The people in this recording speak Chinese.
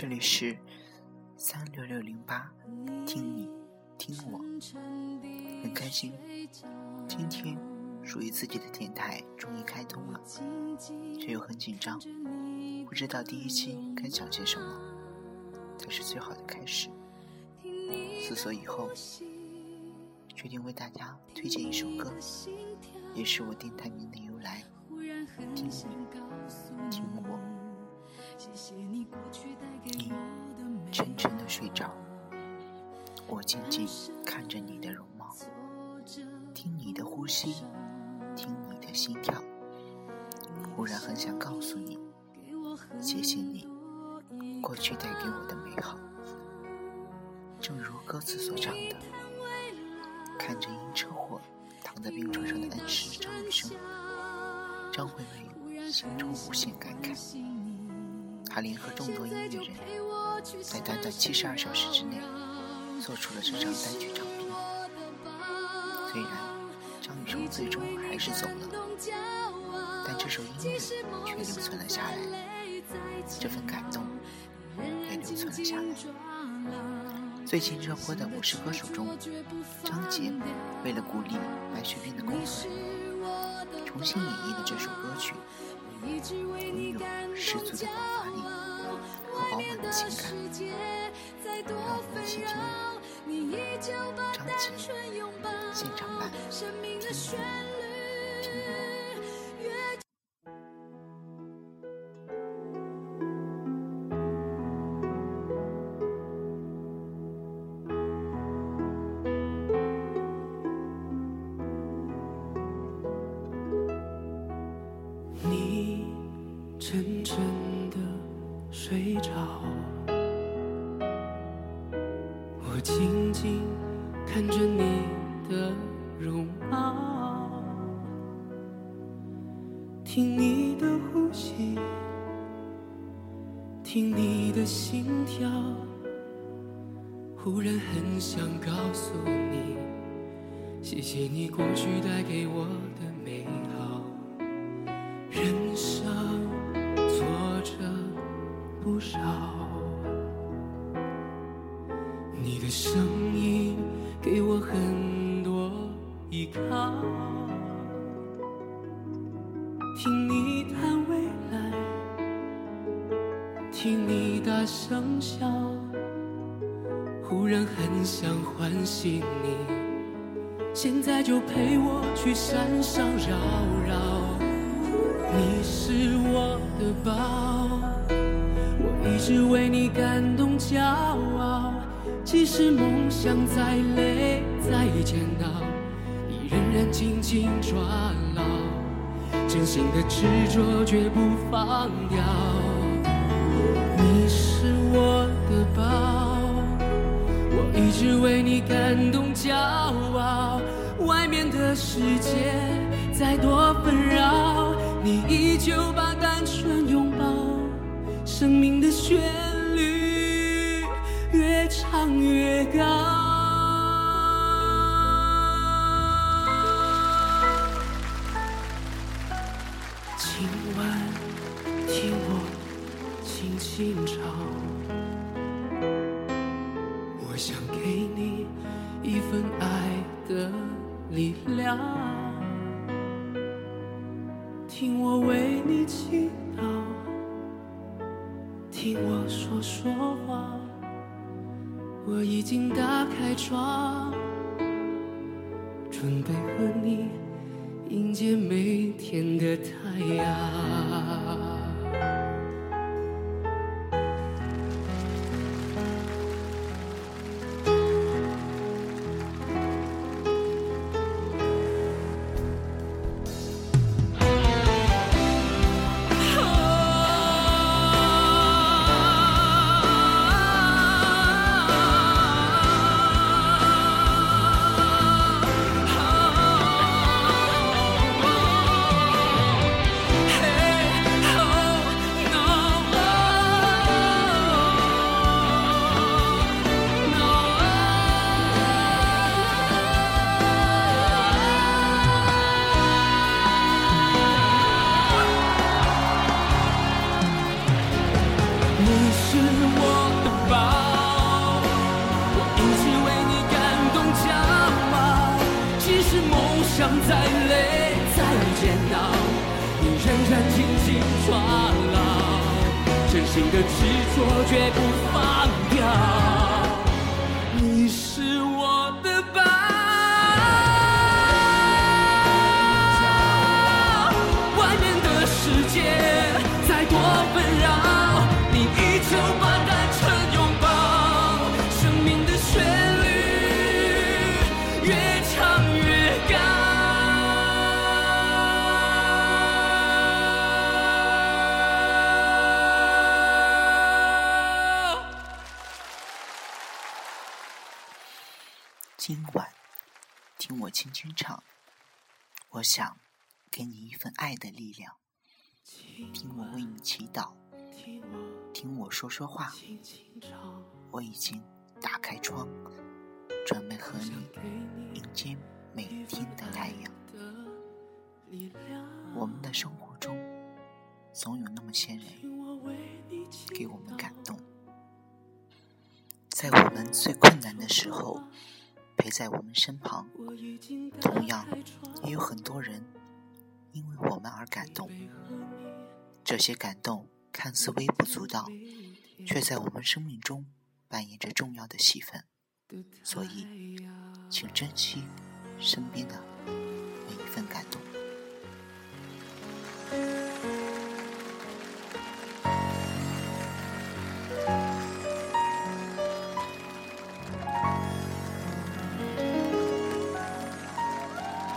这里是三六六零八，听你听我，很开心，今天属于自己的电台终于开通了，却又很紧张，不知道第一期该讲些什么才是最好的开始。思索以后，决定为大家推荐一首歌，也是我电台名的由来。听你，你沉沉的睡着，我静静看着你的容貌，听你的呼吸，听你的心跳，忽然很想告诉你，谢谢你过去带给我的美好。正如歌词所唱的，看着因车祸躺在病床上的恩师张雨生。张惠妹心中无限感慨，他联合众多音乐人，在短短七十二小时之内，做出了这张单曲唱片。虽然张雨生最终还是走了，但这首音乐却留存了下来，这份感动也留存了下来。最近热播的《我是歌手》中，张杰为了鼓励白血病的工作人员。重新演绎了这首歌曲，一直为你感动骄傲外面的世界再多纷扰你依旧把单纯拥抱生命的旋律我静静看着你的容貌，听你的呼吸，听你的心跳，忽然很想告诉你，谢谢你过去带给我的美的声音给我很多依靠。听你谈未来，听你大声笑，忽然很想唤醒你，现在就陪我去山上绕绕。你是我的宝。我一直为你感动骄傲，即使梦想再累再煎熬，你仍然紧紧抓牢，真心的执着绝不放掉。你是我的宝，我一直为你感动骄傲，外面的世界再多纷扰，你依旧把单纯拥抱。生命的旋唱越高，今晚听我轻轻唱，我想给你一份爱的力量，听我为你祈祷。听我说说话，我已经打开窗，准备和你迎接每天的太阳。梦想再累再煎熬，你仍然紧紧抓牢，真心的执着绝不放掉。今晚，听我轻轻唱，我想给你一份爱的力量。听我为你祈祷，听我说说话。我已经打开窗，准备和你迎接每天的太阳。我们的生活中，总有那么些人给我们感动，在我们最困难的时候陪在我们身旁。同样也有很多人因为我们而感动，这些感动看似微不足道，却在我们生命中扮演着重要的戏份。所以请珍惜身边的每一份感动。